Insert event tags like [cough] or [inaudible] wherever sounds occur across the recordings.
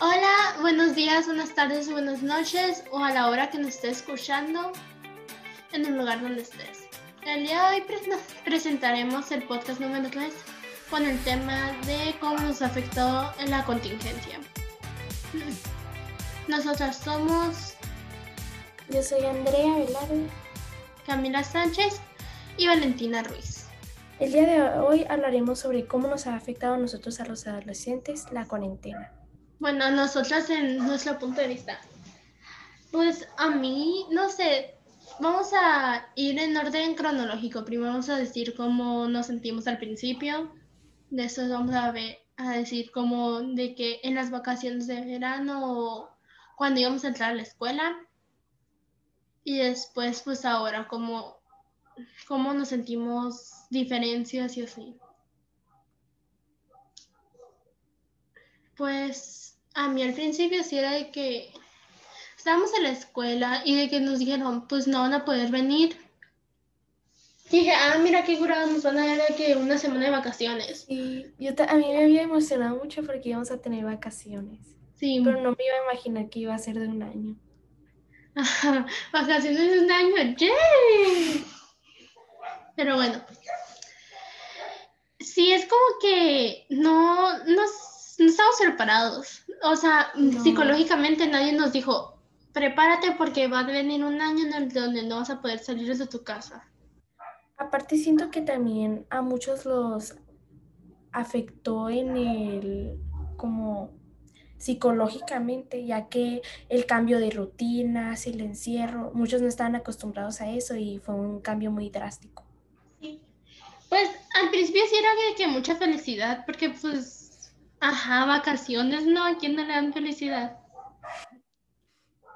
Hola, buenos días, buenas tardes, buenas noches o a la hora que nos esté escuchando en el lugar donde estés. El día de hoy presentaremos el podcast número 3 con el tema de cómo nos afectó en la contingencia. [clears throat] Nosotras somos... Yo soy Andrea Velarde, Camila Sánchez y Valentina Ruiz. El día de hoy hablaremos sobre cómo nos ha afectado a nosotros a los adolescentes la cuarentena. Bueno, nosotras en nuestro punto de vista. Pues a mí, no sé, vamos a ir en orden cronológico. Primero vamos a decir cómo nos sentimos al principio. Después vamos a ver, a decir cómo de que en las vacaciones de verano cuando íbamos a entrar a la escuela. Y después, pues ahora, cómo, cómo nos sentimos diferencias y así. Pues a mí al principio sí era de que estábamos en la escuela y de que nos dijeron, pues no van a poder venir. dije, ah, mira qué curado, nos van a dar de que una semana de vacaciones. Y yo a mí me había emocionado mucho porque íbamos a tener vacaciones. Sí. Pero no me iba a imaginar que iba a ser de un año. [laughs] vacaciones de un año, ¡yay! Pero bueno. Sí, es como que no, no, estamos preparados. O sea, psicológicamente nadie nos dijo, prepárate porque va a venir un año en el donde no vas a poder salir de tu casa. Aparte siento que también a muchos los afectó en el como psicológicamente, ya que el cambio de rutinas, el encierro, muchos no estaban acostumbrados a eso y fue un cambio muy drástico. Sí. Pues al principio sí era que, que mucha felicidad, porque pues, ajá, vacaciones, ¿no? ¿A quién no le dan felicidad?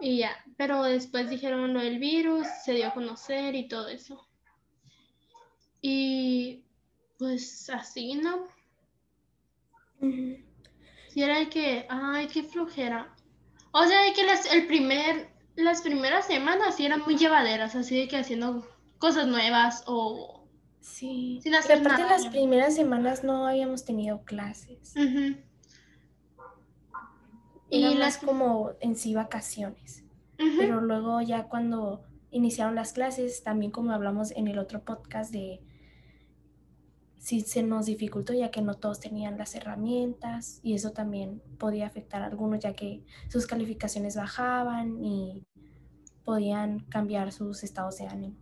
Y ya, pero después dijeron lo del virus, se dio a conocer y todo eso. Y pues así, ¿no? Si era de que, ay, qué flojera. O sea, de que las, el primer, las primeras semanas sí eran muy llevaderas, así de que haciendo cosas nuevas o... Sí, sin hacer aparte las primeras semanas no habíamos tenido clases. Y las como en sí vacaciones. Pero luego ya cuando iniciaron las clases, también como hablamos en el otro podcast de sí se nos dificultó ya que no todos tenían las herramientas y eso también podía afectar a algunos ya que sus calificaciones bajaban y podían cambiar sus estados de ánimo.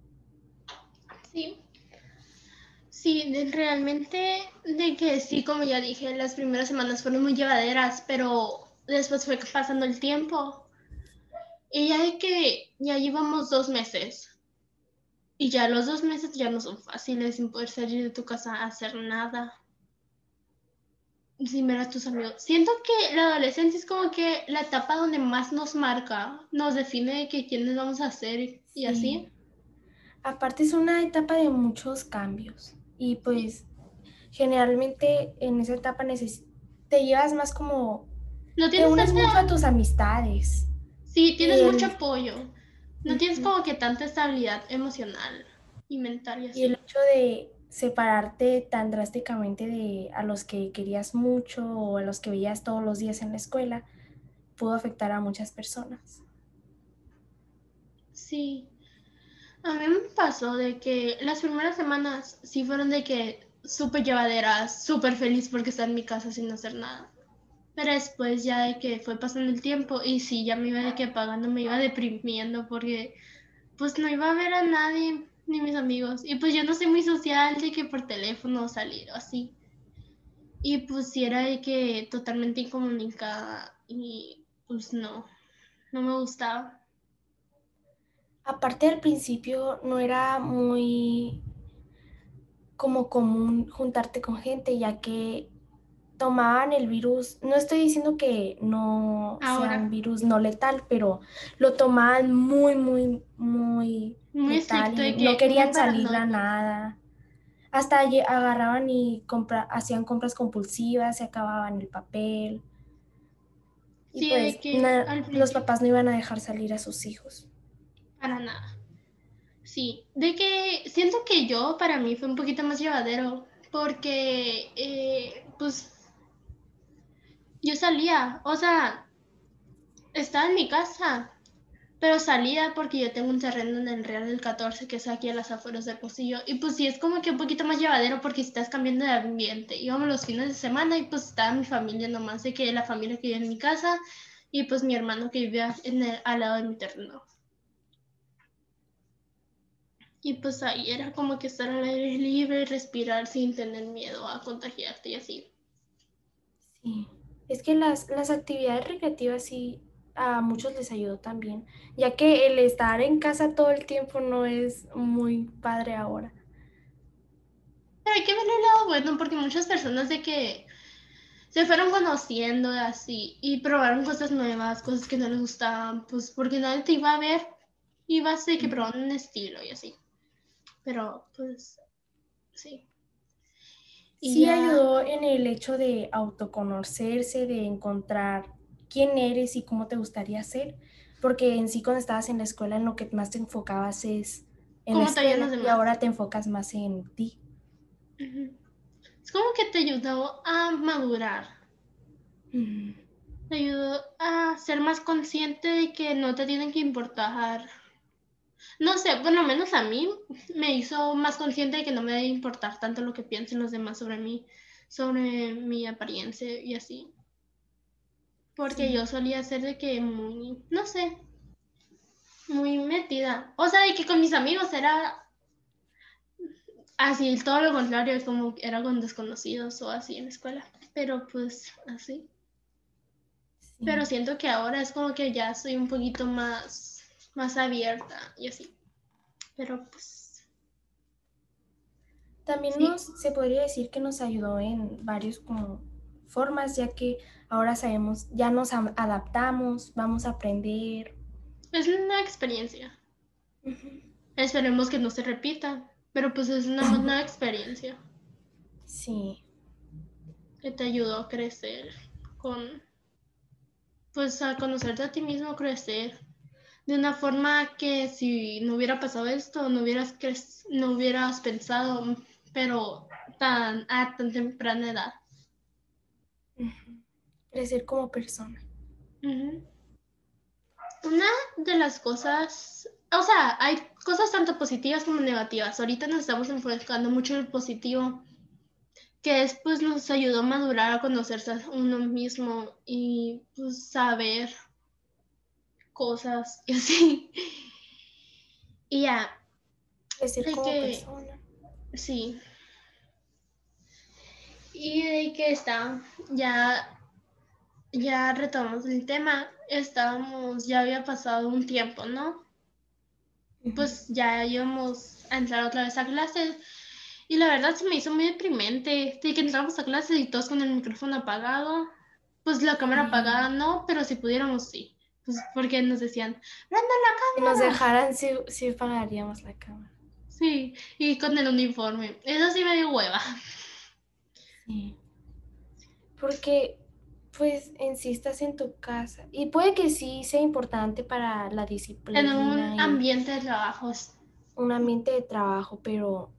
Sí, sí, realmente de que sí, como ya dije, las primeras semanas fueron muy llevaderas, pero después fue pasando el tiempo y ya de que ya llevamos dos meses y ya los dos meses ya no son fáciles sin poder salir de tu casa a hacer nada. Sin ver a tus amigos. Siento que la adolescencia es como que la etapa donde más nos marca, nos define de que quiénes vamos a ser y así. Aparte es una etapa de muchos cambios y pues generalmente en esa etapa te llevas más como... No tienes te unes mucho a tus amistades. Sí, tienes mucho apoyo. No tienes como que tanta estabilidad emocional y mental. Y, así. y el hecho de separarte tan drásticamente de a los que querías mucho o a los que veías todos los días en la escuela pudo afectar a muchas personas. Sí. A mí me pasó de que las primeras semanas sí fueron de que súper llevaderas, súper feliz porque estaba en mi casa sin hacer nada. Pero después ya de que fue pasando el tiempo y sí, ya me iba de que apagando, me iba deprimiendo porque pues no iba a ver a nadie, ni mis amigos. Y pues yo no soy muy social de que por teléfono salir o así. Y pues sí era de que totalmente incomunicada y pues no, no me gustaba. Aparte al principio no era muy como común juntarte con gente, ya que tomaban el virus, no estoy diciendo que no sea un virus no letal, pero lo tomaban muy, muy, muy, muy letal no querían salir a nada. Hasta agarraban y compra, hacían compras compulsivas, se acababan el papel. Y pues los papás no iban a dejar salir a sus hijos. Para nada. Sí, de que siento que yo para mí fue un poquito más llevadero porque eh, pues yo salía, o sea, estaba en mi casa, pero salía porque yo tengo un terreno en el Real del 14 que es aquí a las afueras del Pocillo. Y pues sí, es como que un poquito más llevadero porque estás cambiando de ambiente. Íbamos los fines de semana y pues estaba mi familia nomás, de que la familia que vive en mi casa y pues mi hermano que vivía en el, al lado de mi terreno. Y pues ahí era como que estar al aire libre, respirar sin tener miedo a contagiarte y así. Sí, es que las, las actividades recreativas sí a muchos les ayudó también, ya que el estar en casa todo el tiempo no es muy padre ahora. Pero hay que verle el lado bueno, porque muchas personas de que se fueron conociendo así y probaron cosas nuevas, cosas que no les gustaban, pues porque nadie te iba a ver, iba a ser que probaron un estilo y así. Pero pues sí. Y sí ayudó en el hecho de autoconocerse, de encontrar quién eres y cómo te gustaría ser, porque en sí cuando estabas en la escuela en lo que más te enfocabas es en la escuela y ahora te enfocas más en ti. Es como que te ayudó a madurar. Te ayudó a ser más consciente de que no te tienen que importar. No sé, por lo menos a mí me hizo más consciente de que no me debe importar tanto lo que piensen los demás sobre mí, sobre mi apariencia y así. Porque yo solía ser de que muy, no sé, muy metida. O sea, de que con mis amigos era así, todo lo contrario, es como era con desconocidos o así en la escuela. Pero pues así. Pero siento que ahora es como que ya soy un poquito más, más abierta y así. Pero pues. También nos, se podría decir que nos ayudó en varios como formas, ya que ahora sabemos, ya nos adaptamos, vamos a aprender. Es una experiencia. Esperemos que no se repita, pero pues es una [laughs] buena experiencia. Sí. Que te ayudó a crecer con, pues a conocerte a ti mismo, crecer de una forma que si no hubiera pasado esto, no hubieras, no hubieras pensado, pero tan, a tan temprana edad crecer como persona. Una de las cosas, o sea, hay cosas tanto positivas como negativas. Ahorita nos estamos enfocando mucho en el positivo, que después nos ayudó a madurar, a conocerse a uno mismo y pues saber cosas y así. [laughs] Y ya. Crecer como persona. Sí. Y de que está, ya ya retomamos el tema, estábamos, ya había pasado un tiempo, ¿no? Pues ya íbamos a entrar otra vez a clases y la verdad se me hizo muy deprimente de que entramos a clases y todos con el micrófono apagado, pues la cámara apagada no, pero si pudiéramos sí, pues porque nos decían, prenda la cámara. Si nos dejaran, sí, sí apagaríamos la cámara. Sí, y con el uniforme, eso sí me dio hueva. Sí, porque pues en sí estás en tu casa. Y puede que sí sea importante para la disciplina. En un ambiente de trabajos. Un ambiente de trabajo, pero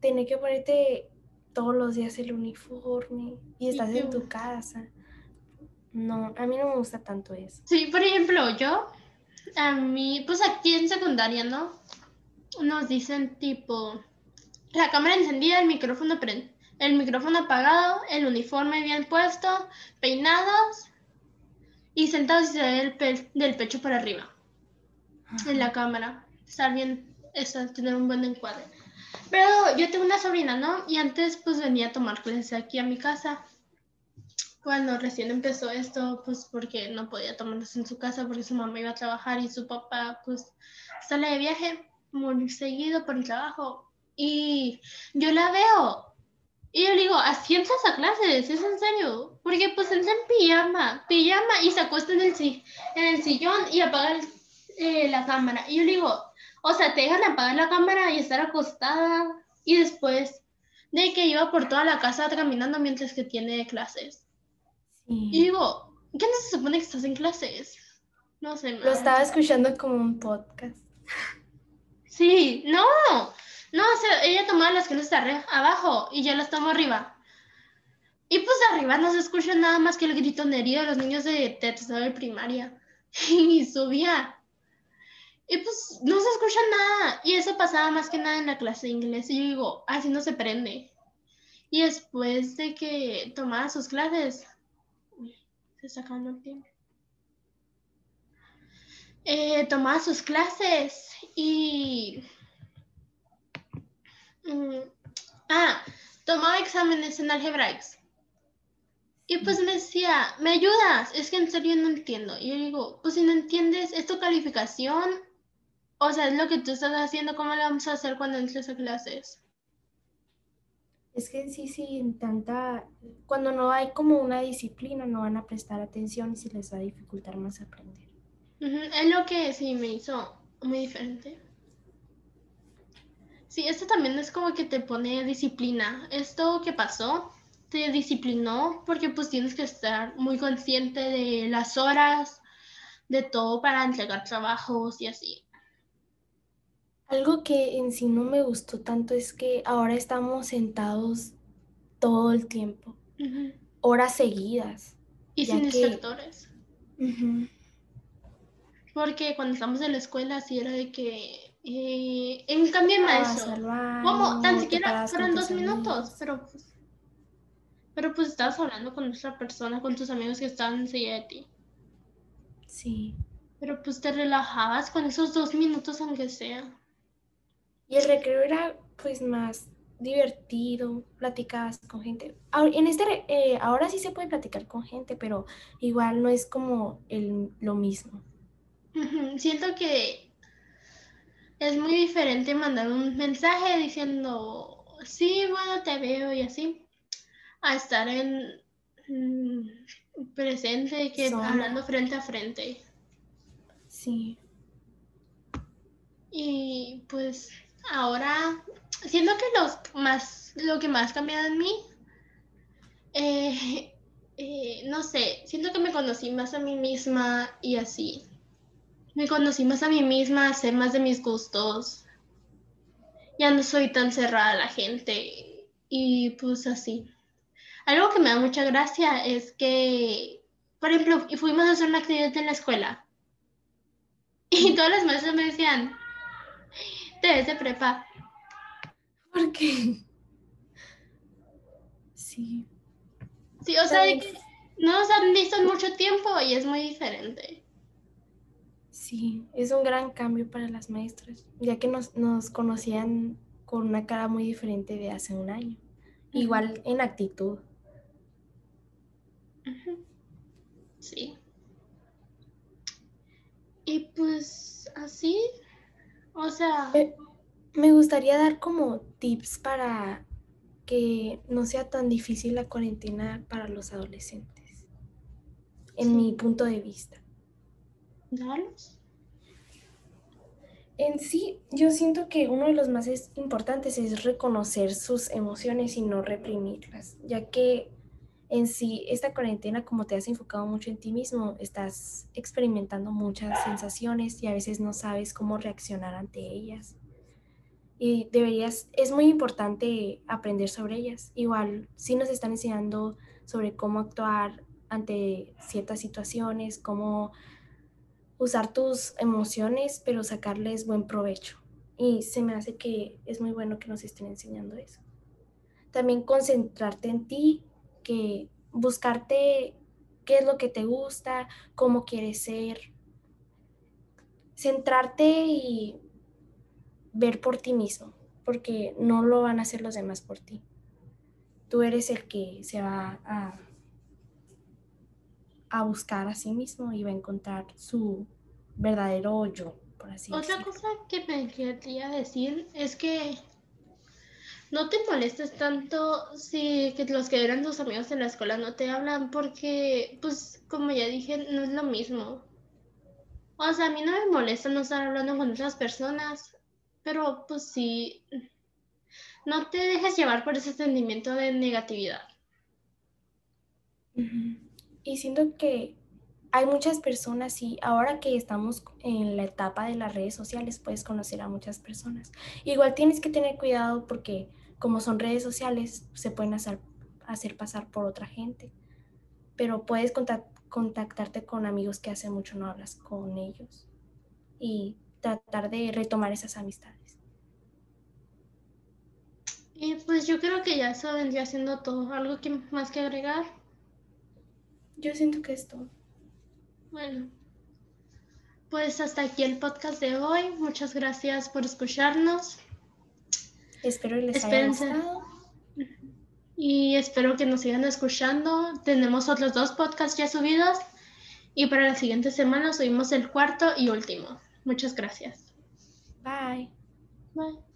tener que ponerte todos los días el uniforme y estás en tu casa. No, a mí no me gusta tanto eso. Sí, por ejemplo, yo, a mí, pues aquí en secundaria, ¿no? Nos dicen tipo, la cámara encendida, el micrófono el micrófono apagado, el uniforme bien puesto, peinados y sentados y se ve del pecho para arriba en la cámara. Estar bien, eso, tener un buen encuadre. Pero yo tengo una sobrina, ¿no? Y antes pues venía a tomar clases aquí a mi casa. Cuando recién empezó esto, pues porque no podía tomarlas en su casa porque su mamá iba a trabajar y su papá pues sale de viaje muy seguido por el trabajo. Y yo la veo y yo le digo, así entras a clases, es en serio. Porque pues entra en pijama, pijama y se acuesta en el, en el sillón y apaga eh, la cámara. Y yo le digo, o sea, te dejan apagar la cámara y estar acostada. Y después de que iba por toda la casa caminando mientras que tiene clases. Y digo, ¿qué no se supone que estás en clases? No sé. Lo estaba escuchando como un podcast. Sí, no, no, o sea, ella tomaba las clases abajo y yo las tomo arriba. Y pues arriba no se escucha nada más que el gritonerío de los niños de tercero de primaria. [laughs] y subía. Y pues no se escucha nada. Y eso pasaba más que nada en la clase de inglés. Y yo digo, así no se prende. Y después de que tomaba sus clases, se está acabando el tiempo. Eh, tomaba sus clases y... Mm, ah, tomaba exámenes en algebraics. Y pues me decía, ¿me ayudas? Es que en serio no entiendo. Y yo digo, pues si no entiendes, ¿es tu calificación? O sea, es lo que tú estás haciendo, ¿cómo lo vamos a hacer cuando entres a clases? Es que sí, sí, en tanta, cuando no hay como una disciplina, no van a prestar atención y se les va a dificultar más aprender. Es lo que sí me hizo muy diferente. Sí, esto también es como que te pone disciplina. Esto que pasó te disciplinó porque pues tienes que estar muy consciente de las horas, de todo para entregar trabajos y así. Algo que en sí no me gustó tanto es que ahora estamos sentados todo el tiempo, horas seguidas. Y sin instructores. Porque cuando estamos en la escuela sí era de que eh, en cambio maestro, ¿cómo? Tan siquiera fueron dos minutos, pero pues, pero pues estabas hablando con otra persona, con tus amigos que estaban enseguida de ti. Sí. Pero pues te relajabas con esos dos minutos aunque sea. Y el recreo era pues más divertido, platicabas con gente. En este, eh, ahora sí se puede platicar con gente, pero igual no es como el, lo mismo. Siento que es muy diferente mandar un mensaje diciendo, sí, bueno, te veo y así, a estar en mm, presente, que hablando frente a frente. Sí. Y pues ahora siento que los más, lo que más cambiado en mí, eh, eh, no sé, siento que me conocí más a mí misma y así. Me conocí más a mí misma, sé más de mis gustos. Ya no soy tan cerrada a la gente y pues así. Algo que me da mucha gracia es que, por ejemplo, fuimos a hacer una actividad en la escuela [laughs] y todas las maestras me decían, te ves de prepa. ¿Por qué? Sí. Sí, o sea, no nos han visto en mucho tiempo y es muy diferente. Sí, es un gran cambio para las maestras, ya que nos, conocían con una cara muy diferente de hace un año. Igual en actitud. Sí. Y pues así o sea... me gustaría dar como tips para que no sea tan difícil la cuarentena para los adolescentes, en mi punto de vista. ¿Dalos? En sí, yo siento que uno de los más importantes es reconocer sus emociones y no reprimirlas, ya que en sí, esta cuarentena, como te has enfocado mucho en ti mismo, estás experimentando muchas sensaciones y a veces no sabes cómo reaccionar ante ellas. Y deberías, es muy importante aprender sobre ellas. Igual, sí nos están enseñando sobre cómo actuar ante ciertas situaciones, cómo usar tus emociones, pero sacarles buen provecho. Y se me hace que es muy bueno que nos estén enseñando eso. También concentrarte en ti que buscarte qué es lo que te gusta, cómo quieres ser, centrarte y ver por ti mismo, porque no lo van a hacer los demás por ti. Tú eres el que se va a, a buscar a sí mismo y va a encontrar su verdadero yo, por así decirlo. Otra cosa que me quería decir es que no te molestes tanto si que los que eran tus amigos en la escuela no te hablan porque, pues, como ya dije, no es lo mismo. O sea, a mí no me molesta no estar hablando con otras personas, pero pues sí, no te dejes llevar por ese sentimiento de negatividad. Y siento que hay muchas personas y ahora que estamos en la etapa de las redes sociales puedes conocer a muchas personas. Igual tienes que tener cuidado porque como son redes sociales se pueden hacer, hacer pasar por otra gente, pero puedes contactarte con amigos que hace mucho no hablas con ellos y tratar de retomar esas amistades. Y pues yo creo que ya eso vendría siendo todo. ¿Algo que, más que agregar? Yo siento que es todo. Bueno, pues hasta aquí el podcast de hoy. Muchas gracias por escucharnos. Espero les haya gustado. Y espero que nos sigan escuchando. Tenemos otros dos podcasts ya subidos. Y para la siguiente semana subimos el cuarto y último. Muchas gracias. Bye. Bye.